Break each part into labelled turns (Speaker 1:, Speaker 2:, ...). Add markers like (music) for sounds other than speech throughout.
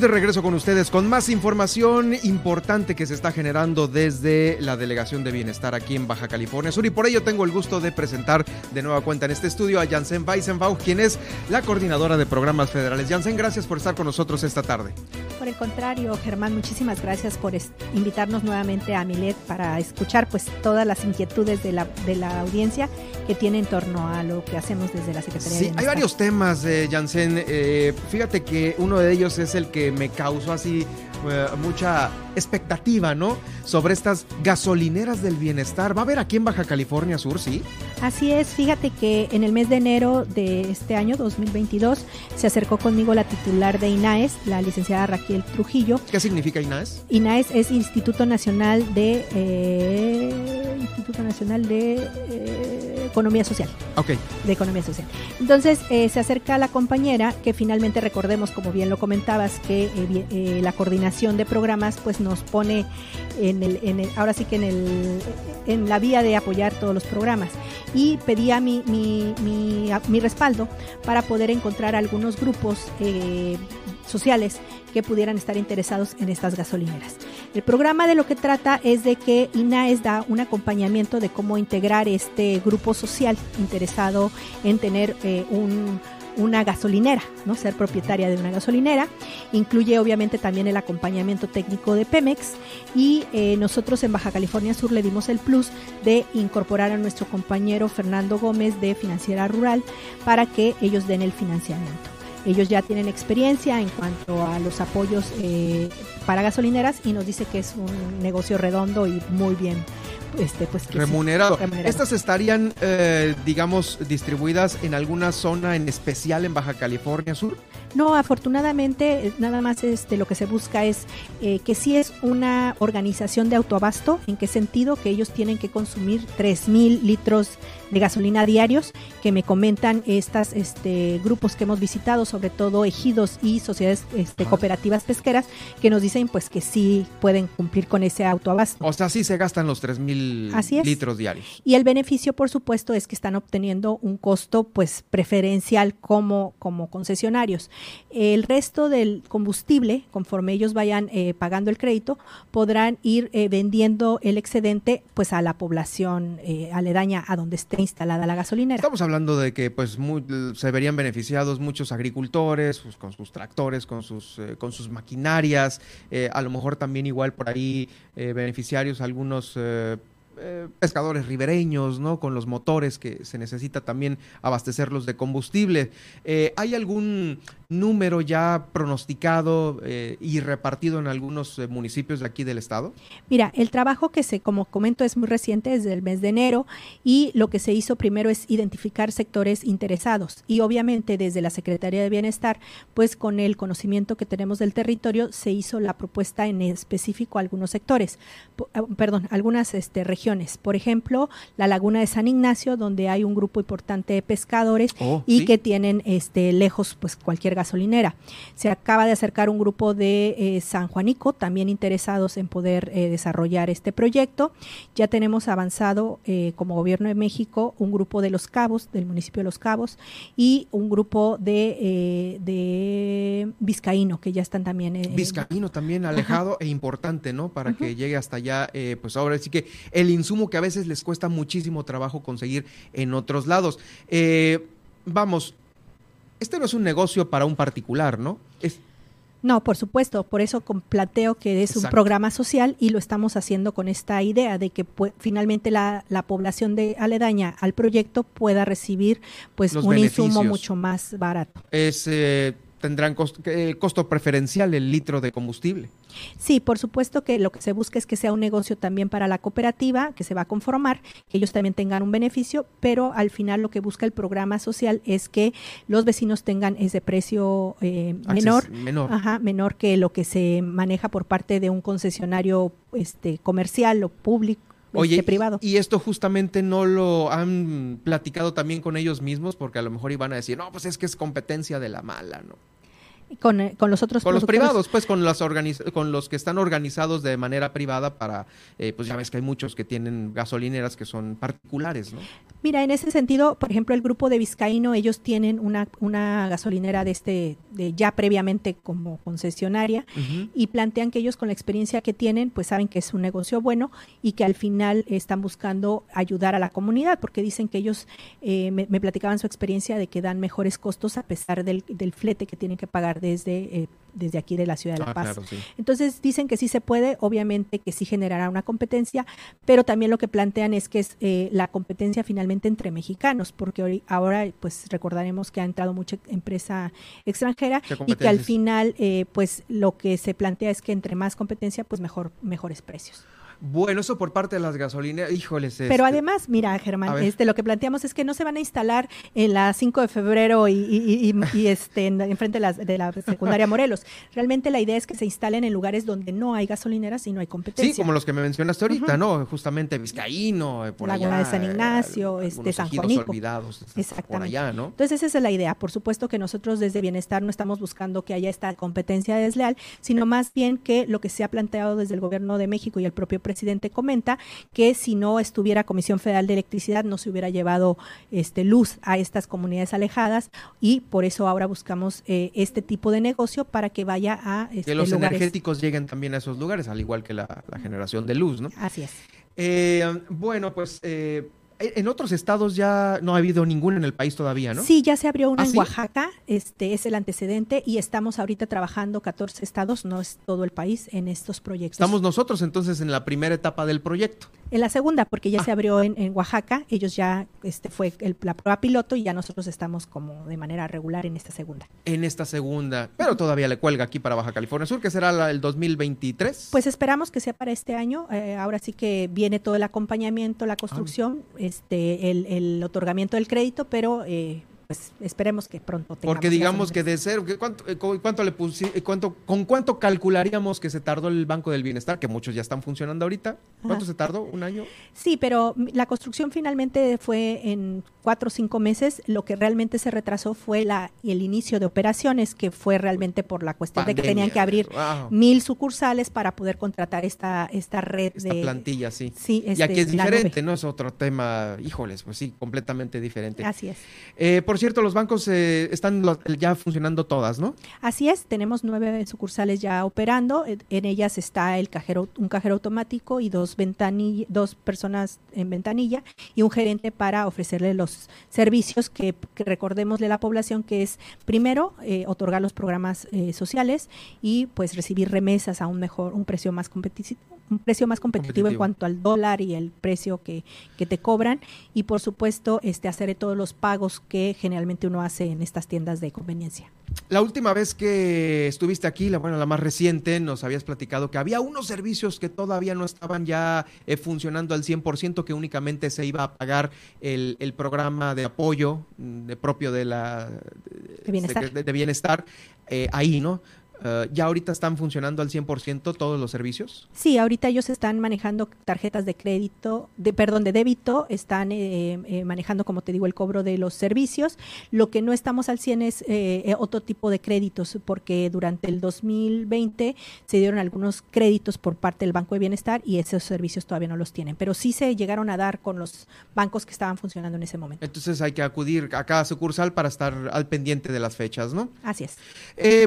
Speaker 1: De regreso con ustedes con más información importante que se está generando desde la Delegación de Bienestar aquí en Baja California Sur y por ello tengo el gusto de presentar de nueva cuenta en este estudio a Janssen Weissenbach, quien es la coordinadora de programas federales. Janssen, gracias por estar con nosotros esta tarde.
Speaker 2: Por el contrario, Germán, muchísimas gracias por invitarnos nuevamente a Milet para escuchar pues todas las inquietudes de la, de la audiencia que tiene en torno a lo que hacemos desde la Secretaría
Speaker 1: sí,
Speaker 2: de Bienestar.
Speaker 1: hay varios temas, eh, Janssen. Eh, fíjate que uno de ellos es el que me causó así eh, mucha expectativa, ¿no? Sobre estas gasolineras del bienestar. ¿Va a haber aquí en Baja California Sur, sí?
Speaker 2: Así es, fíjate que en el mes de enero de este año, 2022, se acercó conmigo la titular de INAES, la licenciada Raquel Trujillo.
Speaker 1: ¿Qué significa INAES?
Speaker 2: INAES es Instituto Nacional de... Eh, Instituto Nacional de eh, Economía Social.
Speaker 1: Ok.
Speaker 2: De Economía Social. Entonces eh, se acerca la compañera que finalmente recordemos, como bien lo comentabas, que la coordinación de programas pues nos pone en el, en el, ahora sí que en, el, en la vía de apoyar todos los programas. Y pedía mi, mi, mi, mi respaldo para poder encontrar algunos grupos eh, sociales que pudieran estar interesados en estas gasolineras. El programa de lo que trata es de que INAES da un acompañamiento de cómo integrar este grupo social interesado en tener eh, un una gasolinera, ¿no? Ser propietaria de una gasolinera. Incluye obviamente también el acompañamiento técnico de Pemex y eh, nosotros en Baja California Sur le dimos el plus de incorporar a nuestro compañero Fernando Gómez de Financiera Rural para que ellos den el financiamiento. Ellos ya tienen experiencia en cuanto a los apoyos eh, para gasolineras y nos dice que es un negocio redondo y muy bien este, pues,
Speaker 1: remunerado. Estas estarían, eh, digamos, distribuidas en alguna zona en especial en Baja California Sur.
Speaker 2: No, afortunadamente, eh, nada más este, lo que se busca es eh, que si es una organización de autoabasto. ¿En qué sentido? Que ellos tienen que consumir 3.000 litros de gasolina diarios, que me comentan estas este, grupos que hemos visitado, sobre todo ejidos y sociedades este, cooperativas pesqueras, que nos dicen pues que sí pueden cumplir con ese autoabasto.
Speaker 1: O sea, sí se gastan los 3.000 litros diarios.
Speaker 2: Y el beneficio, por supuesto, es que están obteniendo un costo pues preferencial como, como concesionarios. El resto del combustible, conforme ellos vayan eh, pagando el crédito, podrán ir eh, vendiendo el excedente pues a la población eh, aledaña a donde esté instalada la gasolinera.
Speaker 1: Estamos hablando de que pues se verían beneficiados muchos agricultores pues, con sus tractores, con sus, con sus maquinarias, a lo mejor también igual por ahí beneficiarios algunos pescadores ribereños, ¿no? Con los motores que se necesita también abastecerlos de combustible. ¿Hay algún número ya pronosticado eh, y repartido en algunos eh, municipios de aquí del estado?
Speaker 2: Mira, el trabajo que se, como comento, es muy reciente, desde el mes de enero, y lo que se hizo primero es identificar sectores interesados. Y obviamente desde la Secretaría de Bienestar, pues con el conocimiento que tenemos del territorio, se hizo la propuesta en específico a algunos sectores, ah, perdón, algunas este, regiones. Por ejemplo, la laguna de San Ignacio, donde hay un grupo importante de pescadores oh, y que tienen este, lejos pues cualquier gasolinera. Se acaba de acercar un grupo de eh, San Juanico, también interesados en poder eh, desarrollar este proyecto. Ya tenemos avanzado eh, como Gobierno de México un grupo de Los Cabos, del municipio de Los Cabos, y un grupo de, de Vizcaíno, que ya están también.
Speaker 1: Vizcaíno también alejado e importante, ¿no? Para que llegue hasta allá, pues ahora sí que el insumo que a veces les cuesta muchísimo trabajo conseguir en otros lados. vamos, este no es un negocio para un particular, ¿no? Es...
Speaker 2: No, por supuesto, por eso planteo que es un programa social y lo estamos haciendo con esta idea de que finalmente la, población de aledaña al proyecto pueda recibir pues un insumo mucho más barato.
Speaker 1: Es eh, tendrán eh, costo, preferencial el litro de combustible.
Speaker 2: Sí, por supuesto que lo que se busca es que sea un negocio también para la cooperativa que se va a conformar, que ellos también tengan un beneficio, pero al final lo que busca el programa social es que los vecinos tengan ese precio eh, menor, menor. Ajá, menor que lo que se maneja por parte de un concesionario este, comercial o público Oye, este, privado.
Speaker 1: Y esto justamente no lo han platicado también con ellos mismos, porque a lo mejor iban a decir, no, pues es que es competencia de la mala, ¿no?
Speaker 2: Con, eh, con, los otros
Speaker 1: con los privados pues con los con los que están organizados de manera privada para eh, pues ya ves que hay muchos que tienen gasolineras que son particulares no
Speaker 2: Mira, en ese sentido, por ejemplo, el grupo de Vizcaíno, ellos tienen una, una gasolinera de este, de ya previamente como concesionaria, y plantean que ellos con la experiencia que tienen, pues saben que es un negocio bueno y que al final están buscando ayudar a la comunidad, porque dicen que ellos eh, me, platicaban su experiencia de que dan mejores costos a pesar del, del flete que tienen que pagar desde eh, desde aquí de la ciudad de La ah, Paz. Entonces dicen que sí se puede, obviamente que sí generará una competencia, pero también lo que plantean es que es eh, la competencia finalmente entre mexicanos, porque ahora pues recordaremos que ha entrado mucha empresa extranjera y que al final eh, pues lo que se plantea es que entre más competencia pues mejor mejores precios.
Speaker 1: Bueno, eso por parte de las gasolineras, híjoles.
Speaker 2: Pero este, además, mira, Germán, este, lo que planteamos es que no se van a instalar en la 5 de febrero y, y, (laughs) este, en, frente de la, de la, secundaria Morelos. Realmente la idea es que se instalen en lugares donde no hay gasolineras y no hay competencia.
Speaker 1: Sí, como los que me mencionaste ahorita, ¿no? Justamente Vizcaíno, eh, por
Speaker 2: Laguna
Speaker 1: allá.
Speaker 2: de San Ignacio, este, San Juanico.
Speaker 1: olvidados,
Speaker 2: Exactamente.
Speaker 1: por allá, ¿no?
Speaker 2: Entonces esa es la idea. Por supuesto que nosotros desde Bienestar no estamos buscando que haya esta competencia desleal, sino más bien que lo que se ha planteado desde el gobierno de México y el propio presidente comenta que si no estuviera Comisión Federal de Electricidad no se hubiera llevado este luz a estas comunidades alejadas y por eso ahora buscamos eh, este tipo de negocio para que vaya a
Speaker 1: que este, los energéticos lleguen también a esos lugares, al igual que la, generación de luz, ¿no?
Speaker 2: Así es.
Speaker 1: Eh, bueno, pues eh, en otros estados ya no ha habido ninguno en el país todavía, ¿no?
Speaker 2: Sí, ya se abrió uno ¿Ah, en Oaxaca, este es el antecedente y estamos ahorita trabajando 14 estados, no es todo el país, en estos proyectos.
Speaker 1: Estamos nosotros entonces en la primera etapa del proyecto.
Speaker 2: En la segunda, porque ya ah. se abrió en, Oaxaca, ellos ya, este fue la prueba piloto y ya nosotros estamos como de manera regular en esta segunda.
Speaker 1: En esta segunda, pero todavía le cuelga aquí para Baja California Sur, que será el 2023.
Speaker 2: Pues esperamos que sea para este año, eh, ahora sí que viene todo el acompañamiento, la construcción, ah. este, el, el, otorgamiento del crédito, pero eh, pues esperemos que pronto
Speaker 1: tengamos. Porque digamos que de cero, ¿cuánto, eh, cuánto le eh, cuánto, ¿con cuánto calcularíamos que se tardó el Banco del Bienestar? Que muchos ya están funcionando ahorita. ¿Cuánto se tardó? ¿Un año?
Speaker 2: Sí, pero la construcción finalmente fue en cuatro o cinco meses. Lo que realmente se retrasó fue la, el inicio de operaciones, que fue realmente por la cuestión de que tenían que abrir mil sucursales para poder contratar esta, esta red
Speaker 1: esta
Speaker 2: de
Speaker 1: plantilla, sí.
Speaker 2: Sí,
Speaker 1: y aquí es este, diferente, ¿no? Es otro tema, híjoles, pues sí, completamente diferente.
Speaker 2: Así es.
Speaker 1: Eh, por cierto, los bancos eh, están ya funcionando todas, ¿no?
Speaker 2: Así es, tenemos nueve sucursales ya operando. En ellas está el cajero, un cajero automático y dos ventanilla, dos personas en ventanilla y un gerente para ofrecerle los servicios que, recordemosle a la población que es primero eh, otorgar los programas eh, sociales y pues recibir remesas a un mejor, un precio más competitivo, un precio más competitivo, en cuanto al dólar y el precio que, que te cobran y por supuesto este hacer todos los pagos que generalmente uno hace en estas tiendas de conveniencia.
Speaker 1: La última vez que estuviste aquí, la, bueno, la más reciente, nos habías platicado que había unos servicios que todavía no estaban ya eh, funcionando al 100%, que únicamente se iba a pagar el, programa de apoyo mm, de propio de la de bienestar, eh, ahí, ¿no? Eh, ¿Ya ahorita están funcionando al 100% todos los servicios?
Speaker 2: Sí, ahorita ellos están manejando tarjetas de crédito, de perdón, de débito, están eh, eh, manejando, como te digo, el cobro de los servicios. Lo que no estamos al 100 es otro tipo de créditos, porque durante el 2020 se dieron algunos créditos por parte del Banco de Bienestar y esos servicios todavía no los tienen, pero sí se llegaron a dar con los bancos que estaban funcionando en ese momento.
Speaker 1: Entonces hay que acudir a cada sucursal para estar al pendiente de las fechas, ¿no?
Speaker 2: Así es.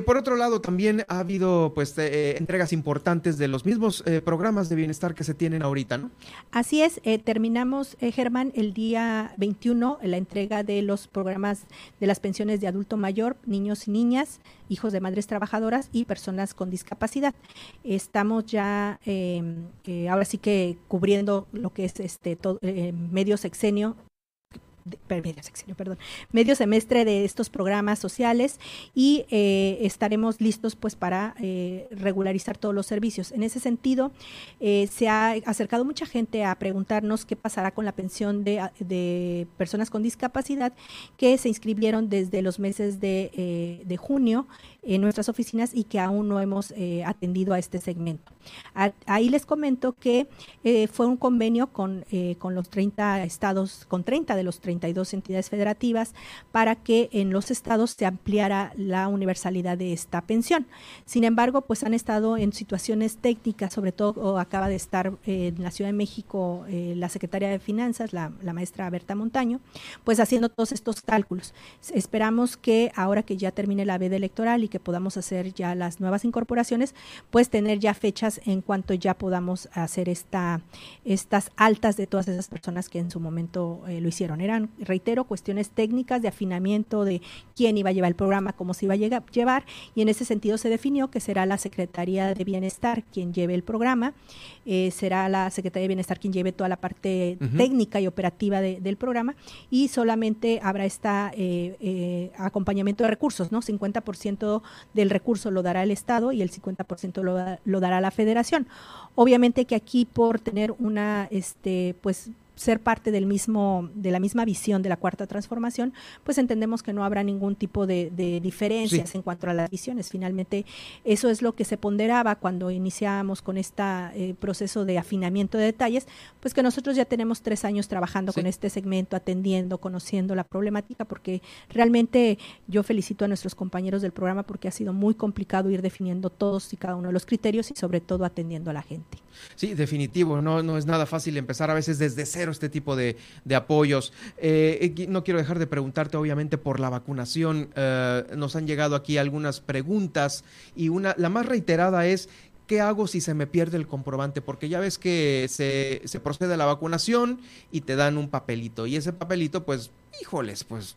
Speaker 1: por otro lado, también ha habido pues eh, entregas importantes de los mismos eh, programas de bienestar que se tienen ahorita, ¿no?
Speaker 2: Así es, eh, terminamos, Germán, el día 21 la entrega de los programas de las pensiones de adulto mayor, niños y niñas, hijos de madres trabajadoras y personas con discapacidad. Estamos ya ahora sí que cubriendo lo que es este todo, medio sexenio medio semestre de estos programas sociales y eh, estaremos listos pues para eh, regularizar todos los servicios. En ese sentido, eh, se ha acercado mucha gente a preguntarnos qué pasará con la pensión de, personas con discapacidad que se inscribieron desde los meses de junio en nuestras oficinas y que aún no hemos atendido a este segmento. ahí les comento que fue un convenio con, con los 30 estados, con 30 de los 30 32 entidades federativas para que en los estados se ampliara la universalidad de esta pensión. Sin embargo, pues han estado en situaciones técnicas, sobre todo acaba de estar en la Ciudad de México eh, la secretaria de Finanzas, la, la maestra Berta Montaño, pues haciendo todos estos cálculos. Esperamos que ahora que ya termine la veda electoral y que podamos hacer ya las nuevas incorporaciones, pues tener ya fechas en cuanto ya podamos hacer esta, estas altas de todas esas personas que en su momento eh, lo hicieron. Eran, reitero, cuestiones técnicas de afinamiento de quién iba a llevar el programa, cómo se iba a llevar, y en ese sentido se definió que será la Secretaría de Bienestar quien lleve el programa, eh, será la Secretaría de Bienestar quien lleve toda la parte técnica y operativa del programa, y solamente habrá esta eh, acompañamiento de recursos, ¿no? 50% del recurso lo dará el Estado y el 50% lo, lo dará la Federación. Obviamente que aquí por tener una, este, pues ser parte del mismo, de la misma visión de la cuarta transformación, pues entendemos que no habrá ningún tipo de, diferencias en cuanto a las visiones. Finalmente, eso es lo que se ponderaba cuando iniciábamos con este proceso de afinamiento de detalles, pues que nosotros ya tenemos tres años trabajando con este segmento, atendiendo, conociendo la problemática, porque realmente yo felicito a nuestros compañeros del programa porque ha sido muy complicado ir definiendo todos y cada uno de los criterios y sobre todo atendiendo a la gente.
Speaker 1: Sí, definitivo, no, no es nada fácil empezar a veces desde cero este tipo de, apoyos. Eh, no quiero dejar de preguntarte, obviamente, por la vacunación. Eh, nos han llegado aquí algunas preguntas y una, la más reiterada es, ¿qué hago si se me pierde el comprobante? Porque ya ves que se, se procede a la vacunación y te dan un papelito y ese papelito, pues, híjoles, pues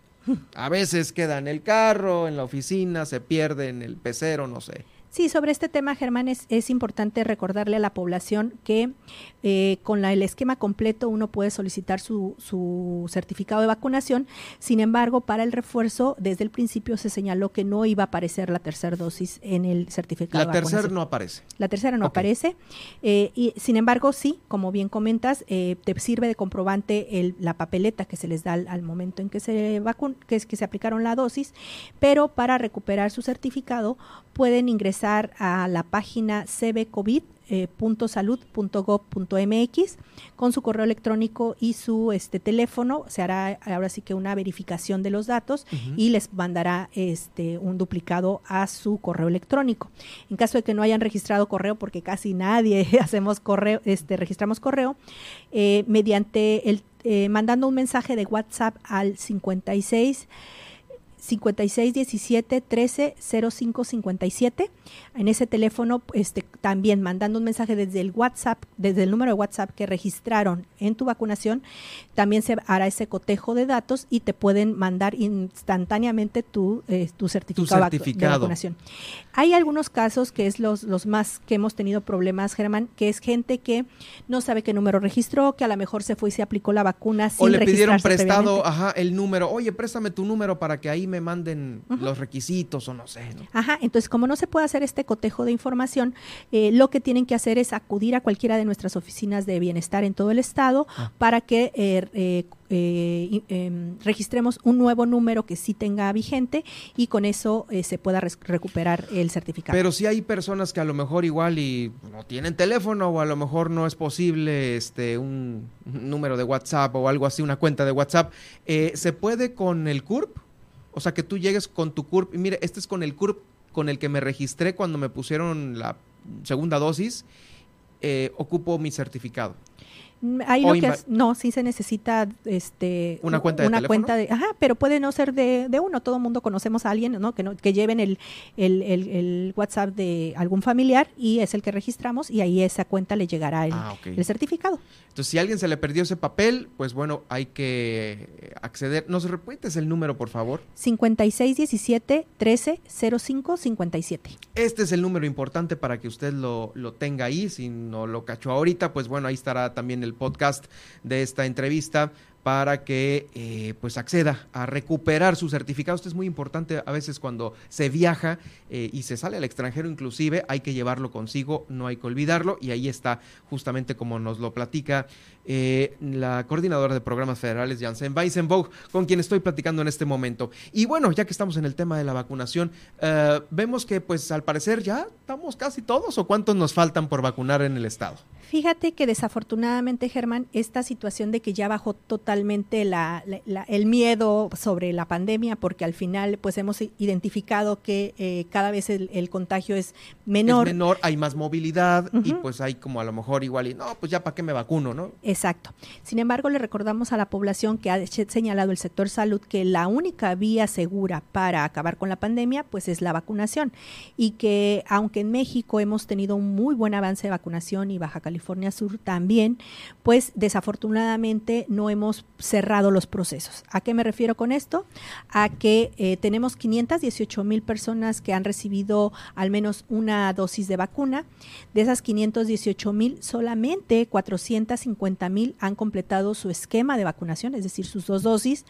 Speaker 1: a veces queda en el carro, en la oficina, se pierde en el pecero, no sé.
Speaker 2: Sí, sobre este tema, Germán, es, es importante recordarle a la población que eh, con la, el esquema completo uno puede solicitar su, su, certificado de vacunación. Sin embargo, para el refuerzo, desde el principio se señaló que no iba a aparecer la tercera dosis en el certificado
Speaker 1: la de vacunación. La tercera no aparece.
Speaker 2: La tercera no aparece. Eh, y sin embargo, sí, como bien comentas, eh, te sirve de comprobante el, la papeleta que se les da al, momento en que se vacun que, es, que se aplicaron la dosis, pero para recuperar su certificado pueden ingresar a la página cbcovid eh, con su correo electrónico y su este teléfono. Se hará ahora sí que una verificación de los datos y les mandará este un duplicado a su correo electrónico. En caso de que no hayan registrado correo porque casi nadie (laughs) hacemos correo este registramos correo eh, mediante el eh, mandando un mensaje de WhatsApp al 56 5617 13 05 57. En ese teléfono, este, también mandando un mensaje desde el WhatsApp, desde el número de WhatsApp que registraron en tu vacunación, también se hará ese cotejo de datos y te pueden mandar instantáneamente tu, eh, tu, certificado, de vacunación. Hay algunos casos que es los, los más que hemos tenido problemas, Germán, que es gente que no sabe qué número registró, que a lo mejor se fue y se aplicó la vacuna sin
Speaker 1: O le pidieron prestado, ajá, el número. Oye, préstame tu número para que ahí me manden los requisitos o no sé.
Speaker 2: Ajá, entonces como no se puede hacer este cotejo de información, eh, lo que tienen que hacer es acudir a cualquiera de nuestras oficinas de bienestar en todo el estado ah. para que eh, eh, em, registremos un nuevo número que sí tenga vigente y con eso eh, se pueda recuperar el certificado.
Speaker 1: Pero si hay personas que a lo mejor igual y no tienen teléfono o a lo mejor no es posible este un, número de WhatsApp o algo así, una cuenta de WhatsApp, ¿se puede con el CURP? O sea, que tú llegues con tu CURP y mire, este es con el CURP con el que me registré cuando me pusieron la segunda dosis, ocupo mi certificado.
Speaker 2: Ahí lo que no, sí se necesita este
Speaker 1: una cuenta de
Speaker 2: una cuenta de, ajá, pero puede no ser de, de uno. Todo mundo conocemos a alguien, ¿no? Que no, que lleven el, el, el, WhatsApp de algún familiar y es el que registramos y ahí esa cuenta le llegará el, ah, el certificado.
Speaker 1: Entonces, si a alguien se le perdió ese papel, pues bueno, hay que acceder. ¿Nos repites el número, por favor?
Speaker 2: 5617 1305 57.
Speaker 1: Este es el número importante para que usted lo, lo tenga ahí. Si no lo cachó ahorita, pues bueno, ahí estará también el podcast de esta entrevista para que eh, pues acceda a recuperar su certificado. Esto es muy importante a veces cuando se viaja eh, y se sale al extranjero inclusive, hay que llevarlo consigo, no hay que olvidarlo y ahí está justamente como nos lo platica eh, la coordinadora de programas federales, Janssen Weissenbach, con quien estoy platicando en este momento. Y bueno, ya que estamos en el tema de la vacunación, vemos que pues al parecer ya estamos casi todos o cuántos nos faltan por vacunar en el estado.
Speaker 2: Fíjate que desafortunadamente, Germán, esta situación de que ya bajó totalmente la, el miedo sobre la pandemia, porque al final pues hemos identificado que eh, cada vez el, contagio es menor.
Speaker 1: Es menor, hay más movilidad y pues hay como a lo mejor igual y no, pues ya para qué me vacuno, ¿no?
Speaker 2: Exacto. Sin embargo, le recordamos a la población que ha señalado el sector salud que la única vía segura para acabar con la pandemia pues es la vacunación y que aunque en México hemos tenido un muy buen avance de vacunación y Baja California Sur también, pues desafortunadamente no hemos cerrado los procesos. ¿A qué me refiero con esto? A que eh, tenemos 518 mil personas que han recibido al menos una dosis de vacuna. De esas 518 mil, solamente 450 mil han completado su esquema de vacunación, es decir, sus dos dosis.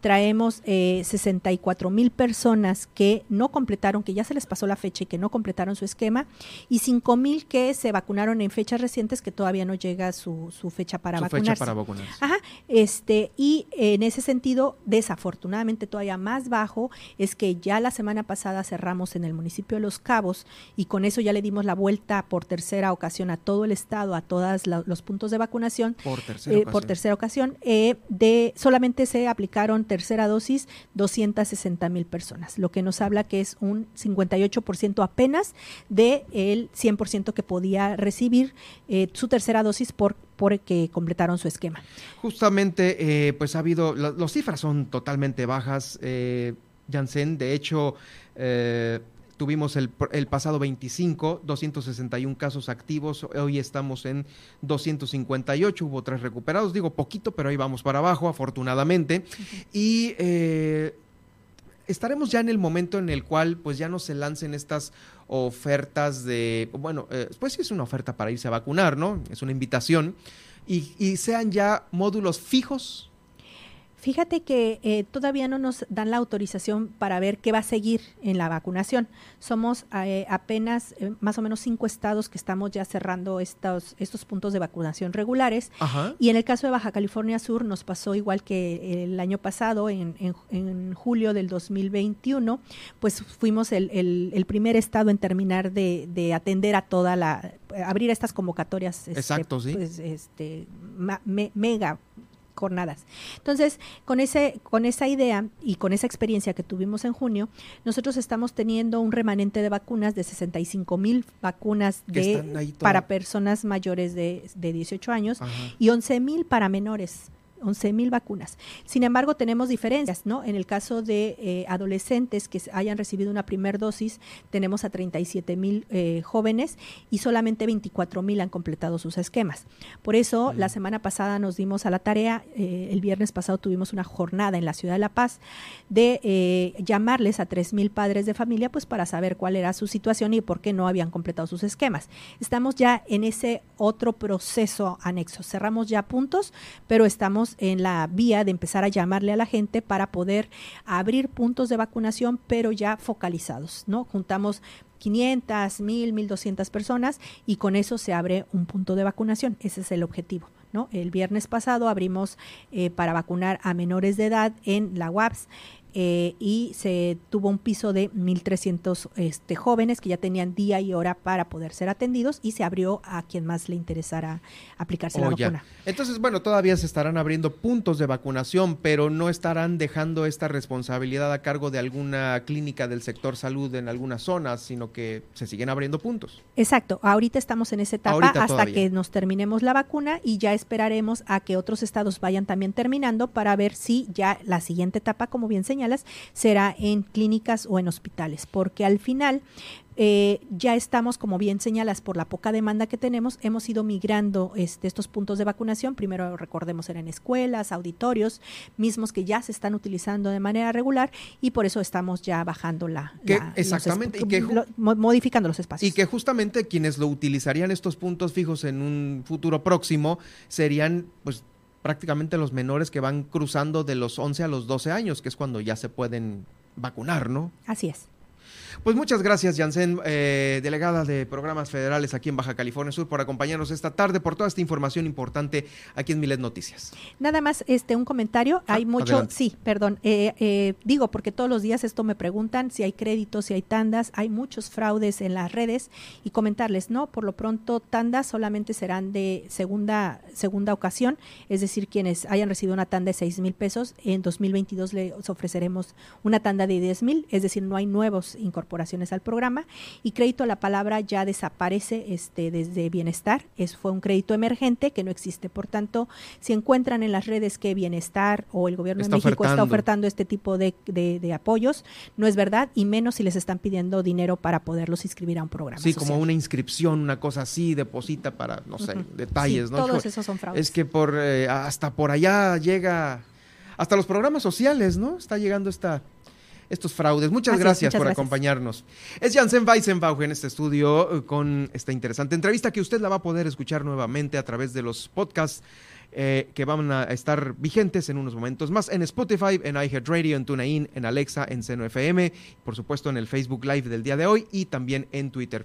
Speaker 2: Traemos eh, 64 mil personas que no completaron, que ya se les pasó la fecha y que no completaron su esquema, y 5 mil que se vacunaron en fechas recientes que todavía no llega su, su fecha para su vacunarse.
Speaker 1: Fecha para vacunarse.
Speaker 2: Ajá, este, y en ese sentido, desafortunadamente todavía más bajo, es que ya la semana pasada cerramos en el municipio de Los Cabos y con eso ya le dimos la vuelta por tercera ocasión a todo el estado, a todos los puntos de vacunación.
Speaker 1: Por tercera eh, ocasión.
Speaker 2: Por tercera ocasión. Eh, de, solamente se aplicaron tercera dosis 260 mil personas, lo que nos habla que es un 58% apenas del el 100% que podía recibir eh, su tercera dosis por porque completaron su esquema.
Speaker 1: Justamente, eh, pues ha habido, las cifras son totalmente bajas, eh, Janssen, de hecho, eh, tuvimos el, el, pasado 25, 261 casos activos, hoy estamos en 258, hubo tres recuperados, digo poquito, pero ahí vamos para abajo, afortunadamente, y eh, estaremos ya en el momento en el cual pues ya no se lancen estas ofertas de, bueno, eh, pues sí es una oferta para irse a vacunar, ¿no? Es una invitación. Y, y sean ya módulos fijos
Speaker 2: Fíjate que eh, todavía no nos dan la autorización para ver qué va a seguir en la vacunación. Somos eh, apenas eh, más o menos cinco estados que estamos ya cerrando estos, estos puntos de vacunación regulares. Y en el caso de Baja California Sur nos pasó igual que el año pasado, en, en, julio del 2021, pues fuimos el, el, primer estado en terminar de, de, atender a toda la, abrir estas convocatorias.
Speaker 1: Este, Exacto, sí.
Speaker 2: Pues, este, mega jornadas. Entonces, con, ese, con esa idea y con esa experiencia que tuvimos en junio, nosotros estamos teniendo un remanente de vacunas de 65 mil vacunas de, para personas mayores de, de 18 años y 11 mil para menores 11 mil vacunas. Sin embargo, tenemos diferencias, ¿no? En el caso de eh, adolescentes que hayan recibido una primera dosis, tenemos a 37 mil eh, jóvenes y solamente 24 mil han completado sus esquemas. Por eso, la semana pasada nos dimos a la tarea, eh, el viernes pasado tuvimos una jornada en la ciudad de La Paz de llamarles a 3 mil padres de familia, pues para saber cuál era su situación y por qué no habían completado sus esquemas. Estamos ya en ese otro proceso anexo. Cerramos ya puntos, pero estamos en la vía de empezar a llamarle a la gente para poder abrir puntos de vacunación, pero ya focalizados, ¿no? Juntamos 500, 1000, 1200 personas y con eso se abre un punto de vacunación. Ese es el objetivo. ¿no? El viernes pasado abrimos eh, para vacunar a menores de edad en la UAPS eh, y se tuvo un piso de 1.300 este, jóvenes que ya tenían día y hora para poder ser atendidos y se abrió a quien más le interesara aplicarse la vacuna.
Speaker 1: Entonces, bueno, todavía se estarán abriendo puntos de vacunación, pero no estarán dejando esta responsabilidad a cargo de alguna clínica del sector salud en algunas zonas, sino que se siguen abriendo puntos.
Speaker 2: Exacto, ahorita estamos en esa etapa hasta que nos terminemos la vacuna y ya esperaremos a que otros estados vayan también terminando para ver si ya la siguiente etapa, como bien será en clínicas o en hospitales, porque al final eh, ya estamos, como bien señalas, por la poca demanda que tenemos, hemos ido migrando este, estos puntos de vacunación. Primero, recordemos, eran escuelas, auditorios, mismos que ya se están utilizando de manera regular y por eso estamos ya bajando la...
Speaker 1: exactamente.
Speaker 2: y que, modificando los espacios.
Speaker 1: Y que justamente quienes lo utilizarían estos puntos fijos en un futuro próximo serían, pues, prácticamente los menores que van cruzando de los 11 a los 12 años, que es cuando ya se pueden vacunar, ¿no?
Speaker 2: Así es.
Speaker 1: Pues muchas gracias, Jansen, eh, delegada de programas federales aquí en Baja California Sur, por acompañarnos esta tarde, por toda esta información importante aquí en Milet Noticias.
Speaker 2: Nada más, este, un comentario.
Speaker 1: Ah,
Speaker 2: hay mucho,
Speaker 1: adelante.
Speaker 2: sí, perdón. eh, eh, digo, porque todos los días esto me preguntan si hay créditos, si hay tandas. Hay muchos fraudes en las redes y comentarles, no, por lo pronto tandas solamente serán de segunda segunda ocasión, es decir, quienes hayan recibido una tanda de seis mil pesos, en 2022 les ofreceremos una tanda de 10 mil, es decir, no hay nuevos incorporaciones al programa y crédito a la palabra ya desaparece este desde bienestar, es fue un crédito emergente que no existe, por tanto, si encuentran en las redes que bienestar o el gobierno
Speaker 1: Está
Speaker 2: de México está
Speaker 1: ofertando.
Speaker 2: este tipo de, de- de apoyos, no es verdad y menos si les están pidiendo dinero para poderlos inscribir a un programa.
Speaker 1: Sí, como una inscripción, una cosa así, deposita para, no sé, detalles,
Speaker 2: Sí,
Speaker 1: ¿no?
Speaker 2: Todos
Speaker 1: Hijo,
Speaker 2: esos son fraudes.
Speaker 1: Es que por eh, hasta por allá llega, hasta los programas sociales, ¿no? Está llegando esta, estos fraudes. Muchas
Speaker 2: Así es,
Speaker 1: gracias
Speaker 2: muchas
Speaker 1: por
Speaker 2: gracias.
Speaker 1: acompañarnos. Es Jansen Weisenbauch en este estudio eh, con esta interesante entrevista que usted la va a poder escuchar nuevamente a través de los podcasts. eh, que van a estar vigentes en unos momentos más en Spotify, en iHeartRadio, en TuneIn, en Alexa, en Seno FM, por supuesto en el Facebook Live del día de hoy y también en Twitter.